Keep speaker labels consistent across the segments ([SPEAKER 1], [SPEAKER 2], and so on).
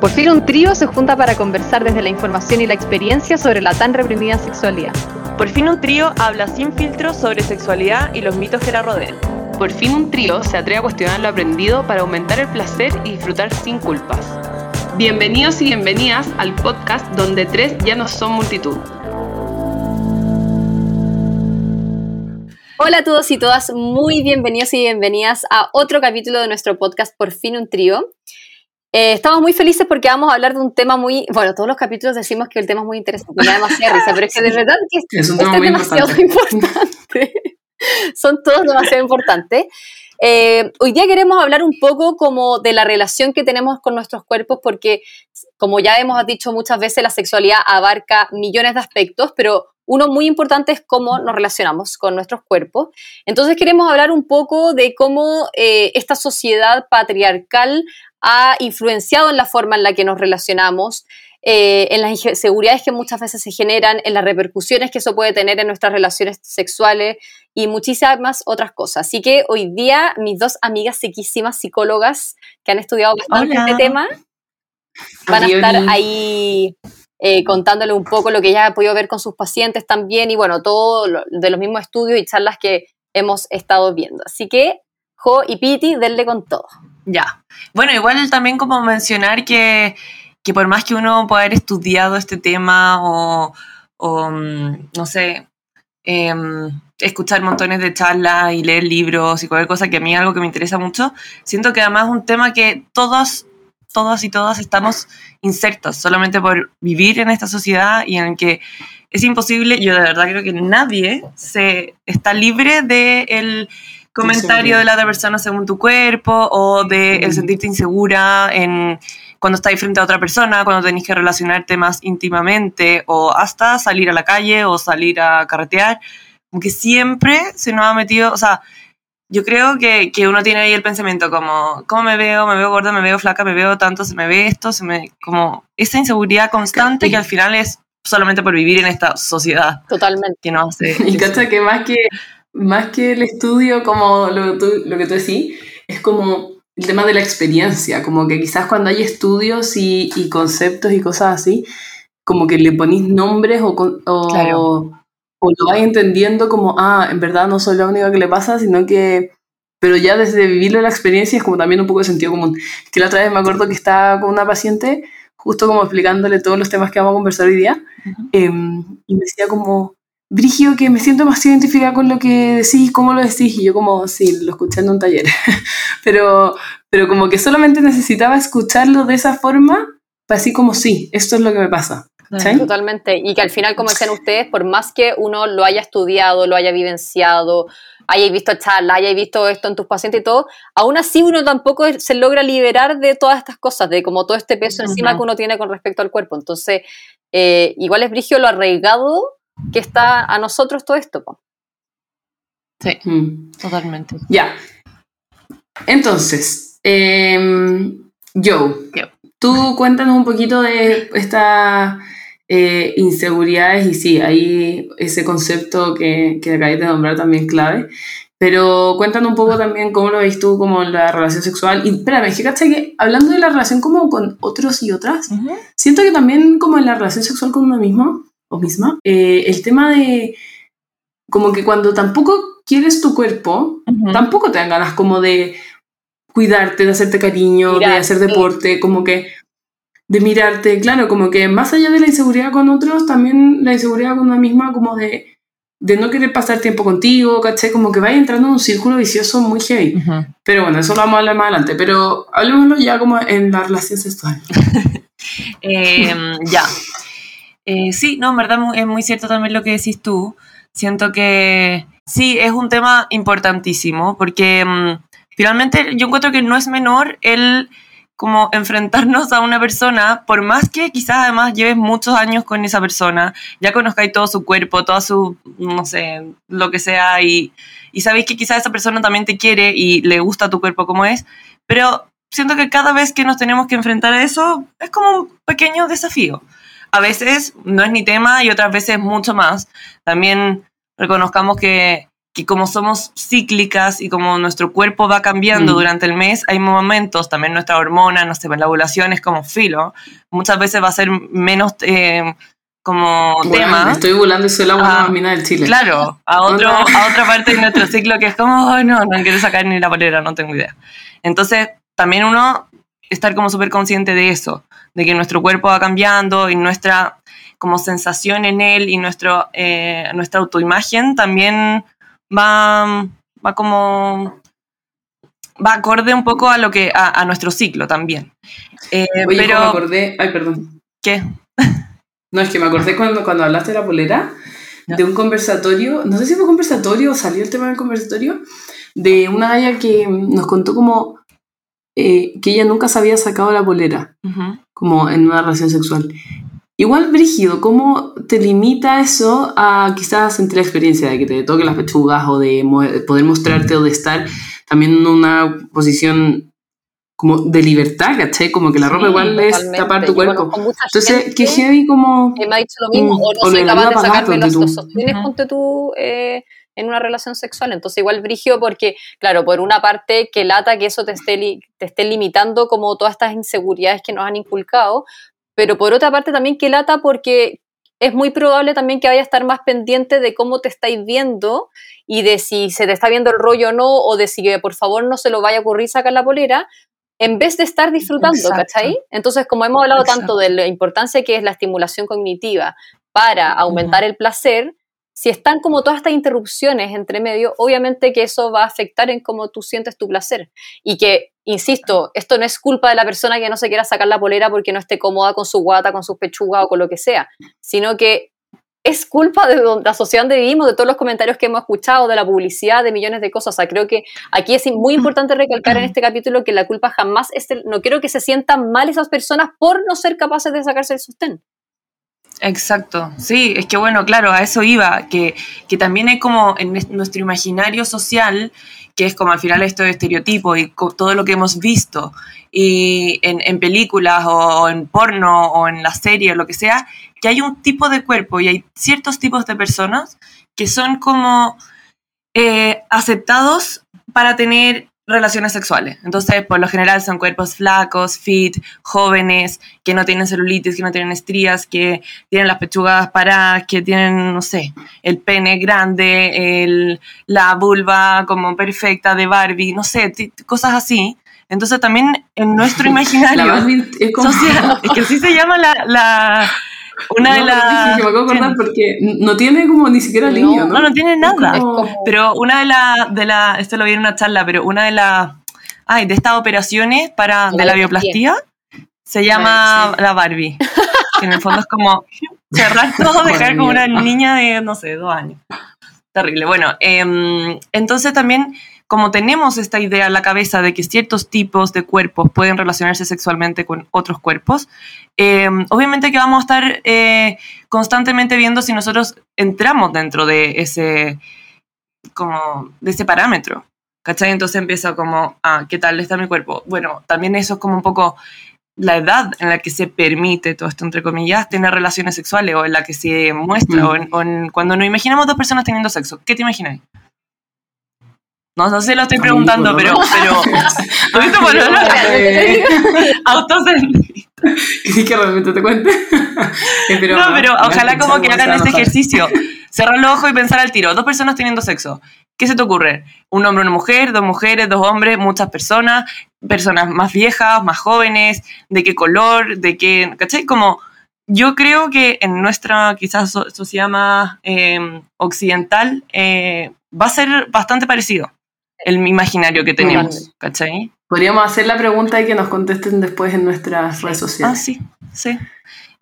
[SPEAKER 1] Por fin un trío se junta para conversar desde la información y la experiencia sobre la tan reprimida sexualidad.
[SPEAKER 2] Por fin un trío habla sin filtros sobre sexualidad y los mitos que la rodean.
[SPEAKER 3] Por fin un trío se atreve a cuestionar lo aprendido para aumentar el placer y disfrutar sin culpas. Bienvenidos y bienvenidas al podcast donde tres ya no son multitud.
[SPEAKER 1] Hola a todos y todas, muy bienvenidos y bienvenidas a otro capítulo de nuestro podcast Por fin un trío. Eh, estamos muy felices porque vamos a hablar de un tema muy, bueno, todos los capítulos decimos que el tema es muy interesante, me da demasiada risa, pero es que de verdad que es, un tema demasiado importante. Son todos demasiado importantes. Eh, hoy día queremos hablar un poco como de la relación que tenemos con nuestros cuerpos porque, como ya hemos dicho muchas veces, la sexualidad abarca millones de aspectos, pero uno muy importante es cómo nos relacionamos con nuestros cuerpos. Entonces queremos hablar un poco de cómo eh, esta sociedad patriarcal ha influenciado en la forma en la que nos relacionamos, eh, en las inseguridades que muchas veces se generan, en las repercusiones que eso puede tener en nuestras relaciones sexuales y muchísimas otras cosas. Así que hoy día mis dos amigas sequísimas psicólogas que han estudiado bastante este tema van a estar ahí eh, contándole un poco lo que ya han podido ver con sus pacientes también y bueno, todo de los mismos estudios y charlas que hemos estado viendo. Así que, Jo y Piti, denle con todo.
[SPEAKER 2] Ya. Bueno, igual también como mencionar que, por más que uno pueda haber estudiado este tema o, mm, no sé, em, escuchar montones de charlas y leer libros y cualquier cosa que a mí es algo que me interesa mucho, siento que además es un tema que todos, todas y todas estamos insertos solamente por vivir en esta sociedad y en que es imposible, yo de verdad creo que nadie se está libre de el comentario de la otra persona según tu cuerpo o de el sentirte insegura en cuando estás frente a otra persona, cuando tenés que relacionarte más íntimamente o hasta salir a la calle o salir a carretear, aunque siempre se nos ha metido, o sea, yo creo que, que, uno tiene ahí el pensamiento como, ¿cómo me veo? ¿Me veo gorda? ¿Me veo flaca? ¿Me veo tanto? ¿Se me ve esto? ¿Se me...? Como esa inseguridad constante que al final es solamente por vivir en esta sociedad.
[SPEAKER 1] Totalmente.
[SPEAKER 2] Que no hace...
[SPEAKER 4] Y cacha que más que más que el estudio, como lo, lo que tú decís, es como el tema de la experiencia, como que quizás cuando hay estudios y, y conceptos y cosas así, como que le ponís nombres o, o, o lo vais entendiendo como, ah, en verdad no soy la única que le pasa, sino que, pero ya desde vivirlo la experiencia es como también un poco de sentido común. Que la otra vez me acuerdo que estaba con una paciente, justo como explicándole todos los temas que vamos a conversar hoy día, em, y me decía como, Brigio, que me siento más identificada con lo que decís, cómo lo decís, y yo como, sí, lo escuché en un taller, pero, pero como que solamente necesitaba escucharlo de esa forma, así como, sí, esto es lo que me pasa.
[SPEAKER 1] Totalmente, y que al final, como decían ustedes, por más que uno lo haya estudiado, lo haya vivenciado, haya visto charla, haya visto esto en tus pacientes y todo, aún así uno tampoco se logra liberar de todas estas cosas, de como todo este peso encima que uno tiene con respecto al cuerpo. Entonces, eh, igual es brigio lo arraigado que está a nosotros todo esto.
[SPEAKER 2] Sí, mm. totalmente.
[SPEAKER 4] Ya. Entonces, em, Joe, tú cuéntanos un poquito de estas eh, inseguridades y sí, ahí ese concepto que, que acabáis de nombrar también clave. Pero cuéntanos un poco también cómo lo veis tú como en la relación sexual. Y espérame, fíjate que hablando de la relación como con otros y otras, siento que también como en la relación sexual con uno mismo, o misma, eh, el tema de como que cuando tampoco quieres tu cuerpo, tampoco te dan ganas como de cuidarte, de hacerte cariño, de hacer deporte, como que de mirarte, claro, como que más allá de la inseguridad con otros, también la inseguridad con una misma, como de, de no querer pasar tiempo contigo, ¿caché? Como que vaya entrando en un círculo vicioso muy heavy. Pero bueno, eso lo vamos a hablar más adelante, pero hablemoslo ya como en la relación sexual.
[SPEAKER 2] Em, ya. Eh, sí, no, en verdad es muy cierto también lo que decís tú. Siento que sí, es un tema importantísimo porque mm, finalmente yo encuentro que no es menor el como enfrentarnos a una persona, por más que quizás además lleves muchos años con esa persona, ya conozcáis todo su cuerpo, toda su, no sé, lo que sea, y, y sabéis que quizás esa persona también te quiere y le gusta tu cuerpo como es, pero siento que cada vez que nos tenemos que enfrentar a eso es como un pequeño desafío a veces no es ni tema y otras veces mucho más. También reconozcamos que, que como somos cíclicas y como nuestro cuerpo va cambiando mm. durante el mes, hay momentos, también nuestra hormona, no sé, la ovulación es como filo, muchas veces va a ser menos... Eh, como tema.
[SPEAKER 4] Estoy volando y soy la buena ah, del Chile.
[SPEAKER 2] Claro, a, otro, a otra parte de nuestro ciclo que es como, no, no quiero sacar ni la polera, no tengo idea. Entonces, también uno estar como súper consciente de eso, de que nuestro cuerpo va cambiando y nuestra como sensación en él y nuestro, eh, nuestra autoimagen también va, va como va acorde un poco a lo que a, nuestro ciclo también.
[SPEAKER 4] Eh, Oye, pero me acordé, ay, perdón.
[SPEAKER 2] ¿Qué?
[SPEAKER 4] No, es que me acordé cuando, cuando hablaste de la polera, de un conversatorio, no sé si fue conversatorio o salió el tema del conversatorio, de una galla que nos contó como eh, que ella nunca se había sacado la polera, como en una relación sexual. Igual, Brígido, ¿cómo te limita eso a quizás sentir la experiencia de que te toquen las pechugas o de poder mostrarte o de estar también en una posición como de libertad, ¿cachai? Como que la ropa igual es tapar tu cuerpo. Entonces, que heavy como...
[SPEAKER 1] me ha dicho lo mismo, mm, o no soy capaz de sacarme los, los sostienes, ponte tú, eh, en una relación sexual. Entonces, igual brigio porque, claro, por una parte, que lata que eso te esté, te esté limitando como todas estas inseguridades que nos han inculcado, pero por otra parte también que lata porque es muy probable también que vaya a estar más pendiente de cómo te estáis viendo y de si se te está viendo el rollo o no, o de si por favor no se lo vaya a ocurrir sacar la polera, en vez de estar disfrutando, ¿cachai? Entonces, como hemos hablado tanto de la importancia que es la estimulación cognitiva para aumentar el placer, si están como todas estas interrupciones entre medio, obviamente que eso va a afectar en cómo tú sientes tu placer. Y que, insisto, esto no es culpa de la persona que no se quiera sacar la polera porque no esté cómoda con su guata, con sus pechugas o con lo que sea, sino que es culpa de la sociedad donde vivimos, de todos los comentarios que hemos escuchado, de la publicidad, de millones de cosas. O sea, creo que aquí es muy importante recalcar en este capítulo que la culpa jamás es, no quiero que se sientan mal esas personas por no ser capaces de sacarse el sostén.
[SPEAKER 2] Exacto, sí, es que bueno, claro, a eso iba, que, que también hay como en nuestro imaginario social, que es como al final esto de estereotipo y todo lo que hemos visto y en, en películas o, en porno o en la serie o lo que sea, que hay un tipo de cuerpo y hay ciertos tipos de personas que son como eh, aceptados para tener relaciones sexuales. Entonces, por lo general son cuerpos flacos, fit, jóvenes, que no tienen celulitis, que no tienen estrías, que tienen las pechugas paradas, que tienen, no sé, el pene grande, el, la vulva como perfecta de Barbie, no sé, cosas así. Entonces también en nuestro imaginario es, social, es que así se llama la una de las.
[SPEAKER 4] me acuerdo acordar porque no tiene como ni siquiera línea, ¿no?
[SPEAKER 2] No, no tiene nada. Pero una de las. De la, esto lo vi en una charla, pero una de las. Ay, de estas operaciones para, de la bioplastía se llama la Barbie. que en el fondo es como cerrar todo, dejar como una niña de, no sé, dos años. Terrible. Bueno, eh, entonces también como tenemos esta idea en la cabeza de que ciertos tipos de cuerpos pueden relacionarse sexualmente con otros cuerpos, eh, obviamente que vamos a estar eh, constantemente viendo si nosotros entramos dentro de ese, como, de ese parámetro. ¿Cachai? Entonces empieza como, ah, ¿qué tal está mi cuerpo? Bueno, también eso es como un poco la edad en la que se permite todo esto, entre comillas, tener relaciones sexuales o en la que se muestra, mm. o, en, cuando nos imaginamos dos personas teniendo sexo. ¿Qué te imaginas? No, no sé, lo estoy preguntando, pero, pero. ¿Tuviste por
[SPEAKER 4] Sí, que realmente te cuente.
[SPEAKER 2] no, pero ojalá como que hagan este ejercicio. Cerrar los ojos y pensar al tiro. Dos personas teniendo sexo. ¿Qué se te ocurre? Un hombre, una mujer, dos mujeres, dos hombres, muchas personas, personas más viejas, más jóvenes, de qué color, de qué. ¿Cachai? Como. Yo creo que en nuestra quizás sociedad más em, occidental eh, va a ser bastante parecido el imaginario que tenemos, ¿cachai?
[SPEAKER 4] Podríamos hacer la pregunta y que nos contesten después en nuestras redes sociales.
[SPEAKER 2] Ah, sí, sí.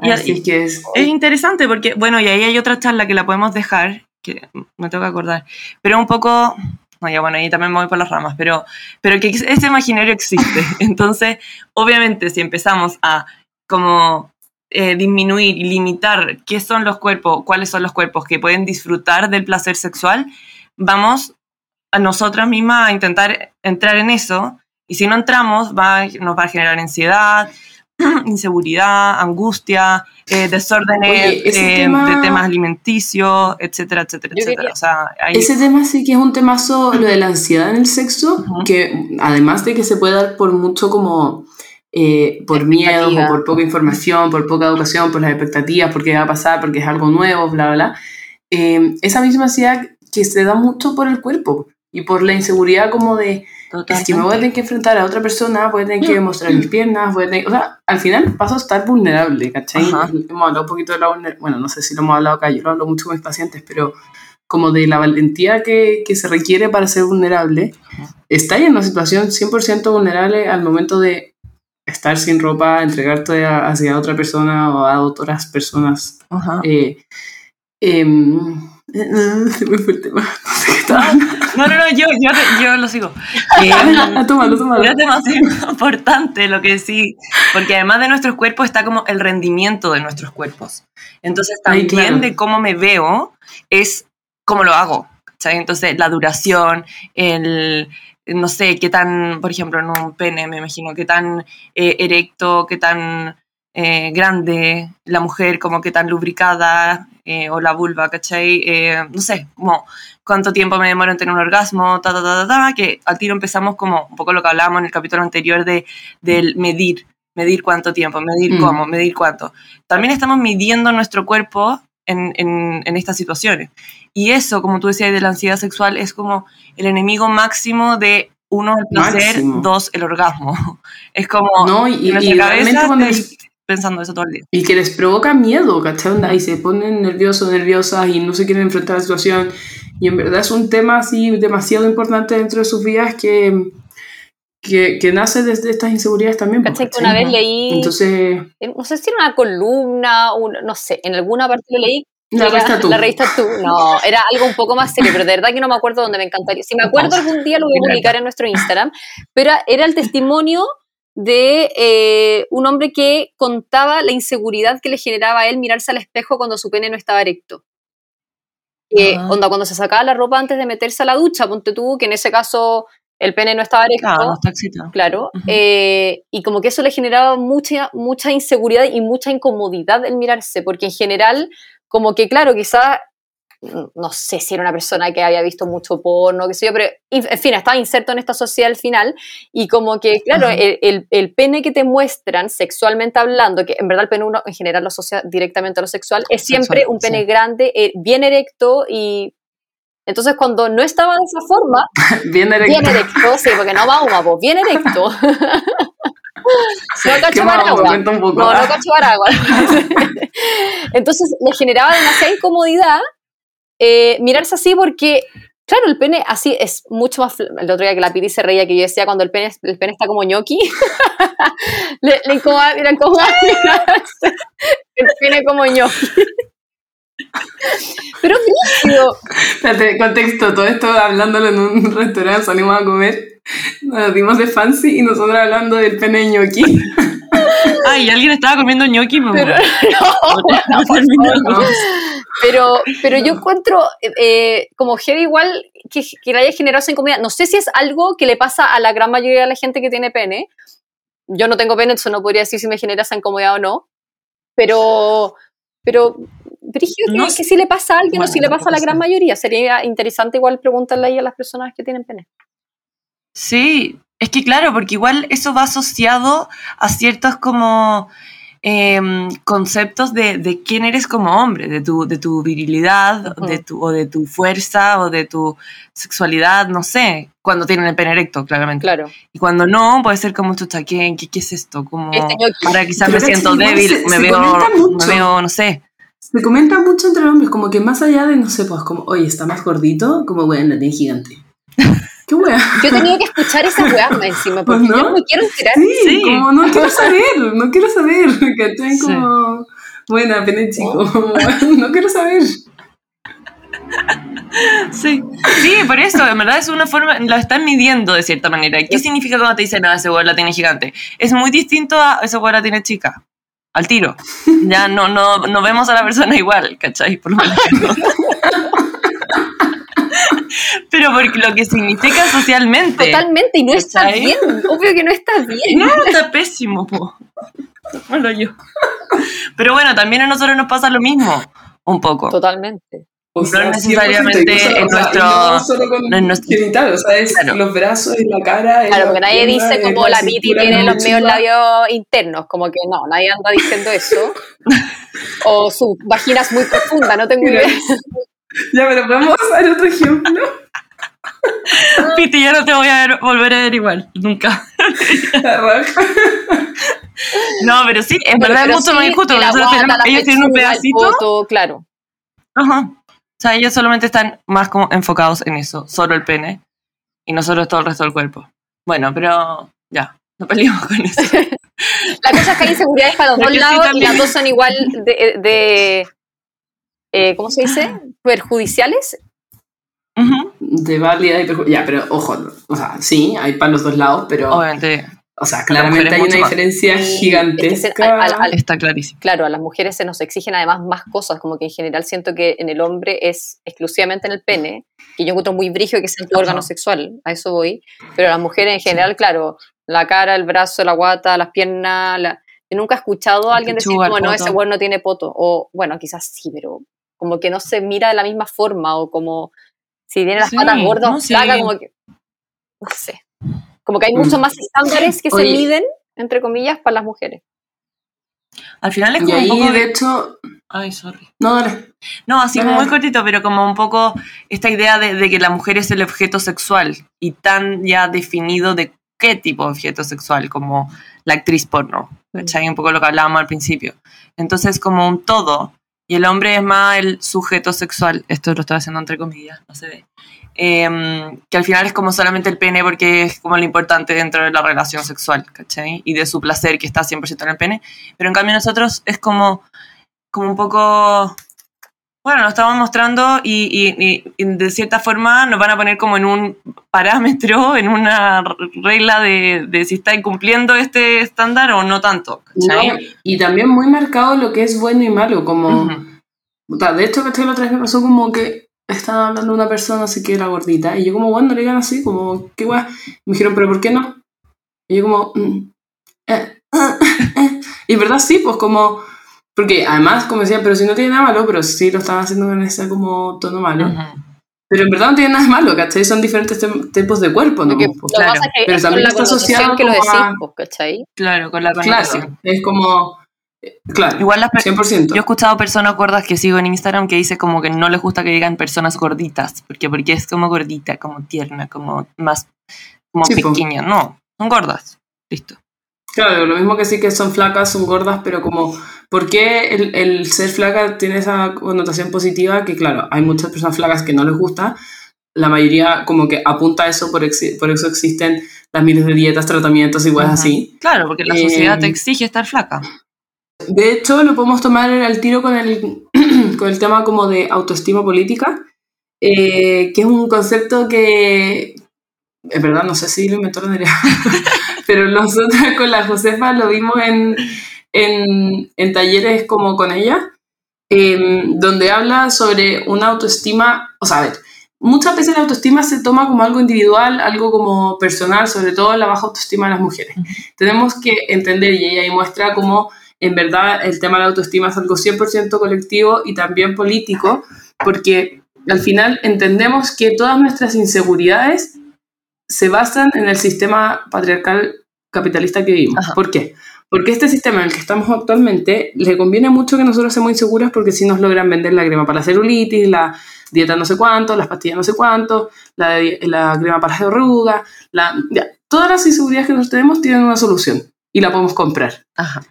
[SPEAKER 2] Y Así que es... es interesante porque, bueno, y ahí hay otra charla que la podemos dejar, que me tengo que acordar, pero un poco, no, ya bueno, ahí también me voy por las ramas, pero, pero que ese imaginario existe. Entonces, obviamente, si empezamos a como eh, disminuir y limitar qué son los cuerpos, cuáles son los cuerpos que pueden disfrutar del placer sexual, vamos a nosotras mismas a intentar entrar en eso y si no entramos va, nos va a generar ansiedad, inseguridad, angustia, eh, desórdenes eh, de temas alimenticios, etcétera, etcétera, etcétera.
[SPEAKER 4] Ese tema sí que es un temazo, lo de la ansiedad en el sexo, que además de que se puede dar por mucho como... Eh, por miedo o por poca información, por poca educación, por las expectativas, porque va a pasar, porque es algo nuevo, bla, bla, bla. esa misma ansiedad que se da mucho por el cuerpo y por la inseguridad como de es que me voy a tener que enfrentar a otra persona, voy a tener que mostrar mis piernas, voy a tener, o sea, al final paso a estar vulnerable, ¿cachai? Hemos hablado un poquito de la vulnerabilidad, bueno, no sé si lo hemos hablado acá, yo lo hablo mucho con mis pacientes, pero como de la valentía que, que se requiere para ser vulnerable, está en una situación 100% vulnerable al momento de estar sin ropa, entregarte hacia otra persona o a otras personas. Eh, em, se me fue el tema.
[SPEAKER 2] No, no, no, yo, yo, yo lo sigo.
[SPEAKER 4] Eh, tómalo, tómalo.
[SPEAKER 2] Es demasiado importante lo que sí, porque además de nuestros cuerpos está como el rendimiento de nuestros cuerpos. Entonces también de cómo me veo es cómo lo hago. Entonces la duración, el, no sé, qué tan, por ejemplo, en un pene, me imagino, qué tan eh, erecto, qué tan eh, grande la mujer, como qué tan lubricada, eh, o la vulva, ¿cachai? Eh, no sé, como cuánto tiempo me demoro en tener un orgasmo, ta, ta, ta, ta, que al tiro empezamos como un poco lo que hablábamos en el capítulo anterior de, del medir, medir cuánto tiempo, medir mm. cómo, medir cuánto. También estamos midiendo nuestro cuerpo en, en, en, estas situaciones. Y eso, como tú decías, de la ansiedad sexual es como el enemigo máximo de uno, el placer, dos, el orgasmo. Es como
[SPEAKER 4] no, y, en y cabeza
[SPEAKER 2] pensando eso todo el día.
[SPEAKER 4] Y que les provoca miedo, ¿cachai? Y se ponen nerviosos, nerviosas y no se quieren enfrentar a la situación. Y en verdad es un tema así demasiado importante dentro de sus vidas que, que, que nace desde estas inseguridades también.
[SPEAKER 1] Pues, ¿Cachai? Que una vez leí, Entonces, no sé si era una columna, no sé, en alguna parte lo leí.
[SPEAKER 4] La revista tú.
[SPEAKER 1] La revista tú, no, era algo un poco más serio, pero de verdad que no me acuerdo dónde me encantaría. Si me acuerdo algún día lo voy a publicar en nuestro Instagram, pero era el testimonio de eh, un hombre que contaba la inseguridad que le generaba a él mirarse al espejo cuando su pene no estaba erecto. Que, ah. onda, cuando se sacaba la ropa antes de meterse a la ducha, ponte tú, que en ese caso el pene no estaba erecto.
[SPEAKER 2] Claro,
[SPEAKER 1] Claro. Eh, y como que eso le generaba mucha, mucha inseguridad y mucha incomodidad el mirarse, porque en general, como que, claro, quizás no sé si era una persona que había visto mucho porno, qué sé yo, pero en fin, estaba inserto en esta sociedad al final y como que, claro, el, el, pene que te muestran sexualmente hablando, que en verdad el pene uno en general lo asocia directamente a lo sexual, es siempre un pene grande, eh, bien erecto y... Entonces cuando no estaba de esa forma...
[SPEAKER 4] bien erecto.
[SPEAKER 1] Bien erecto, sí, porque no va a vos, bien erecto. no cacho agua. No, no cacho agua. Entonces le generaba demasiada incomodidad eh, mirarse así porque, claro, el pene así es mucho más... El otro día que la Piti se reía que yo decía cuando el pene, el pene está como ñoqui, le, le incomoda, mira, el pene como ñoqui. Pero brígido.
[SPEAKER 4] Espérate, contexto, todo esto hablándolo en un restaurante, salimos a comer, nos dimos de fancy y nosotros hablando del pene ñoqui.
[SPEAKER 2] Ay, alguien estaba comiendo ñoqui,
[SPEAKER 1] pero, no, no, pero, pero yo encuentro eh, como heavy igual que, que le haya generado esa incomodidad. No sé si es algo que le pasa a la gran mayoría de la gente que tiene pene. Yo no tengo pene, eso no podría decir si me genera esa incomodidad o no. Pero, pero Brigio, no, que si le pasa a alguien o si le pasa a la gran mayoría. Sería interesante igual preguntarle ahí a las personas que tienen pene.
[SPEAKER 2] Sí, es que claro, porque igual eso va asociado a ciertos como em, conceptos de, quién eres como hombre, de tu, de tu virilidad, de tu, o de tu fuerza, o de tu sexualidad, no sé, cuando tienen el pene erecto, claramente.
[SPEAKER 1] Claro.
[SPEAKER 2] Y cuando no, puede ser como, chucha, ¿qué, qué, es esto? Como,
[SPEAKER 1] este
[SPEAKER 2] ahora quizás me siento débil, me, veo, me veo, no sé.
[SPEAKER 4] Se comenta mucho entre hombres, como que más allá de, no sé, pues como, oye, está más gordito, como, bueno, la tiene gigante. ¿Qué wea?
[SPEAKER 1] Yo tenía que escuchar esa wea encima, porque ¿No? yo no me quiero enterar.
[SPEAKER 4] Sí, como no quiero saber, no quiero saber, ¿cachai? Como, buena, pene chico, no quiero saber.
[SPEAKER 2] Sí, sí, por eso, en verdad es una forma, lo están midiendo de cierta manera. ¿Qué significa cuando te dicen, no, ese weón la tiene gigante? Es muy distinto a ese la tiene chica, al tiro. Ya no, no, no vemos a la persona igual, ¿cachai? Por lo menos. Pero porque lo que significa socialmente.
[SPEAKER 1] Totalmente, y no está bien. Obvio que no está bien.
[SPEAKER 2] No, está pésimo. Bueno, yo. Pero bueno, también a nosotros nos pasa lo mismo, un poco.
[SPEAKER 1] Totalmente.
[SPEAKER 2] O no necesariamente en nuestro.
[SPEAKER 4] No solo con en nuestro, genital, o sea, es los brazos y la cara.
[SPEAKER 1] Claro, porque nadie dice como la Piti tiene los medios labios internos, como que no, nadie anda diciendo eso. o su vagina es muy profunda, no tengo idea.
[SPEAKER 4] Ya, pero podemos hacer otro ejemplo.
[SPEAKER 2] Piti, ya no te voy a volver a ver igual, nunca. no, pero sí, en verdad es mucho más injusto. ellos tienen un pedacito.
[SPEAKER 1] claro.
[SPEAKER 2] Ajá. O sea, ellos solamente están más como enfocados en eso, solo el pene, y nosotros todo el resto del cuerpo. Bueno, pero ya, no peleamos con eso.
[SPEAKER 1] La cosa es que hay inseguridades para los dos lados y las dos son igual de, de eh, ¿cómo se dice? Perjudiciales.
[SPEAKER 4] De válida y perjudicial. Ya, pero ojo, o sea, sí, hay para los dos lados, pero...
[SPEAKER 2] Obviamente
[SPEAKER 4] o sea, claramente hay una diferencia gigantesca.
[SPEAKER 2] Está clarísimo.
[SPEAKER 1] Claro, a las mujeres se nos exigen además más cosas, como que en general siento que en el hombre es exclusivamente en el pene, que yo encuentro muy brigio que es el órgano sexual, a eso voy, pero a las mujeres en general, claro, la cara, el brazo, la guata, las piernas, la... yo nunca he escuchado a alguien decir, bueno, ese güey no tiene poto, o bueno, quizás sí, pero como que no se mira de la misma forma, o como si tiene las patas gordas no, como que, no sé. Como que hay muchos mm. más estándares que se miden, entre comillas, para las mujeres.
[SPEAKER 2] Al final es como
[SPEAKER 4] un
[SPEAKER 2] poco
[SPEAKER 4] de hecho...
[SPEAKER 2] Ay, sorry.
[SPEAKER 4] No, dale.
[SPEAKER 2] No, así como muy cortito, pero como un poco esta idea de, que la mujer es el objeto sexual y tan ya definido de qué tipo de objeto sexual, como la actriz porno. ¿Cachai? Un poco lo que hablábamos al principio. Entonces, como un todo, y el hombre es más el sujeto sexual. Esto lo estoy haciendo entre comillas, no se ve. Em, que al final es como solamente el pene porque es como lo importante dentro de la relación sexual, ¿cachai? Y de su placer que está 100% en el pene. Pero en cambio nosotros es como, como un poco... Bueno, nos estamos mostrando y, de cierta forma nos van a poner como en un parámetro, en una regla de, de si está incumpliendo este estándar o no tanto.
[SPEAKER 4] y también muy marcado lo que es bueno y malo, como... De hecho, que la otra vez me pasó como que estaba hablando una persona así que era gordita. Y yo como, bueno, le digan así, como, qué guay. Me dijeron, pero ¿por qué no? Y yo como, mm, eh, eh, y verdad sí, pues como, porque además como decía, pero si no tiene nada malo, pero sí lo estaban haciendo en ese como tono malo. Pero en verdad no tiene nada malo, ¿cachai? Son diferentes tipos de cuerpo, ¿no?
[SPEAKER 1] Pues, claro. pero también está asociado que lo decís, pues, ¿cachai?
[SPEAKER 2] Claro, con la
[SPEAKER 4] Claro, es como Claro,
[SPEAKER 2] Igual las 100%. Yo he escuchado personas gordas que sigo en Instagram que dicen como que no les gusta que digan personas gorditas, porque porque es como gordita, como tierna, como más como pequeña, no, son gordas. Listo.
[SPEAKER 4] Claro, lo mismo que sí que son flacas, son gordas, pero como, ¿por qué el, el, ser flaca tiene esa connotación positiva? Que claro, hay muchas personas flacas que no les gusta, la mayoría como que apunta a eso, por, por eso existen las miles de dietas, tratamientos y cosas así.
[SPEAKER 2] Claro, porque la sociedad te eh, exige estar flaca.
[SPEAKER 4] De hecho, lo podemos tomar al tiro con el, con el tema como de autoestima política, eh, que es un concepto que, es verdad, no sé si lo inventó la pero nosotros con la Josefa lo vimos en, en, en talleres como con ella, em, donde habla sobre una autoestima, o sea, a ver, muchas veces la autoestima se toma como algo individual, algo como personal, sobre todo la baja autoestima de las mujeres. Tenemos que entender, y ella ahí muestra cómo en verdad el tema de la autoestima es algo 100% colectivo y también político, porque al final entendemos que todas nuestras inseguridades se basan en el sistema patriarcal capitalista que vivimos. ¿Por qué? Porque este sistema en el que estamos actualmente le conviene mucho que nosotros seamos inseguras porque si nos logran vender la crema para la celulitis, la dieta no sé cuánto, las pastillas no sé cuánto, la, la crema para la arrugas, la, todas las inseguridades que nosotros tenemos tienen una solución y la podemos comprar.
[SPEAKER 2] Ajá.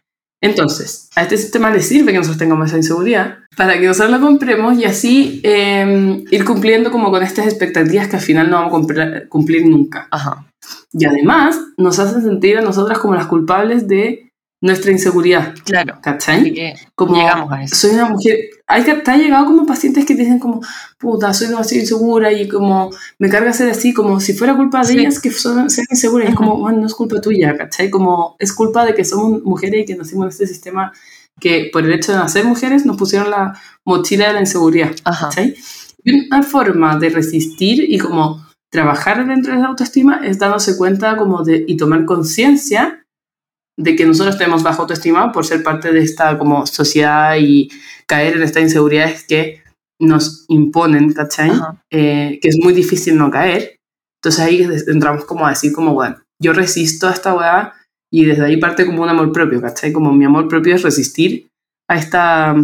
[SPEAKER 4] Entonces, a este sistema le sirve que nosotros tengamos esa inseguridad para que nosotros la compremos y así em, ir cumpliendo como con estas expectativas que al final no vamos a cumplir, nunca.
[SPEAKER 2] Ajá.
[SPEAKER 4] Y además nos hacen sentir a nosotras como las culpables de nuestra inseguridad.
[SPEAKER 2] Claro.
[SPEAKER 4] ¿Cachai?
[SPEAKER 2] como, llegamos a eso.
[SPEAKER 4] Soy una mujer. Hay, te ha llegado como pacientes que te dicen como, puta, soy demasiado insegura y como me carga ser así, como si fuera culpa de ellas que son, sean inseguras. Y es como, bueno, no es culpa tuya, ¿cachai? Como es culpa de que somos mujeres y que nacimos en este sistema que por el hecho de nacer mujeres nos pusieron la mochila de la inseguridad. ¿cachai? Y una forma de resistir y como trabajar dentro de la autoestima es dándose cuenta como de y tomar conciencia de que nosotros tenemos baja autoestima por ser parte de esta como sociedad y caer en estas inseguridades que nos imponen, ¿cachai? Eh, que es muy difícil no caer. Entonces ahí entramos como a decir como, bueno, yo resisto a esta weá y desde ahí parte como un amor propio, ¿cachai? Como mi amor propio es resistir a esta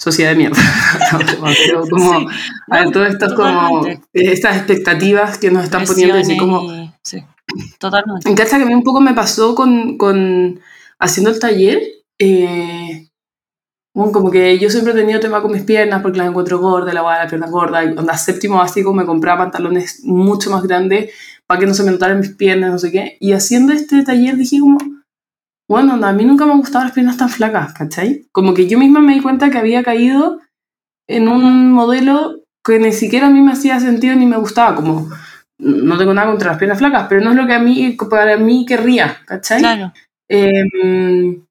[SPEAKER 4] sociedad de mierda. como, a todo esto como estas expectativas que nos están poniendo así como...
[SPEAKER 2] Sí, totalmente.
[SPEAKER 4] En casa que a mí un poco me pasó con, con haciendo el taller, eh, como que yo siempre he tenido tema con mis piernas porque las encuentro gordas, la guada, la pierna gorda, y onda séptimo básico me compraba pantalones mucho más grandes para que no se me notaran mis piernas, no sé qué, y haciendo este taller dije como, bueno, a mí nunca me han gustado las piernas tan flacas, ¿cachai? Como que yo misma me di cuenta que había caído en un modelo que ni siquiera a mí me hacía sentido ni me gustaba, como no tengo nada contra las piernas flacas, pero no es lo que a mí, para mí querría, ¿cachai? Claro. Em,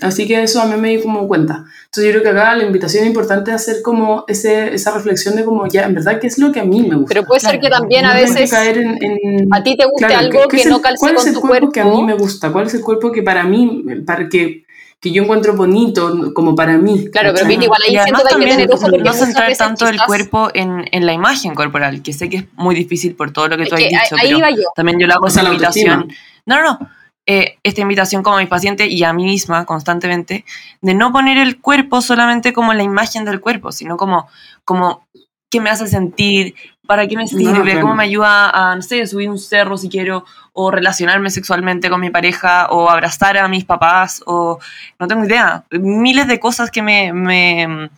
[SPEAKER 4] así que eso a mí me di como cuenta. Entonces yo creo que acá la invitación es importante hacer como ese, esa reflexión de como ya, en verdad, ¿qué es lo que a mí me gusta?
[SPEAKER 1] Pero puede ser que también a veces a ti te guste algo que, no calce
[SPEAKER 4] ¿cuál
[SPEAKER 1] con
[SPEAKER 4] es el
[SPEAKER 1] cuerpo,
[SPEAKER 4] que a mí me gusta? ¿Cuál es el cuerpo que para mí, para que que yo encuentro bonito como para mí.
[SPEAKER 1] Claro, pero igual ahí
[SPEAKER 2] siento que también, no centrar tanto el cuerpo en, en, la imagen corporal, que sé que es muy difícil por todo lo que tú has dicho, pero también yo le hago esa invitación. No, no, no. Eh, esta invitación como a mis pacientes y a mí misma constantemente, de no poner el cuerpo solamente como la imagen del cuerpo, sino como, como qué me hace sentir, para qué me sirve, cómo me ayuda a, no sé, subir un cerro si quiero, o relacionarme sexualmente con mi pareja, o abrazar a mis papás, o no tengo idea, miles de cosas que me, me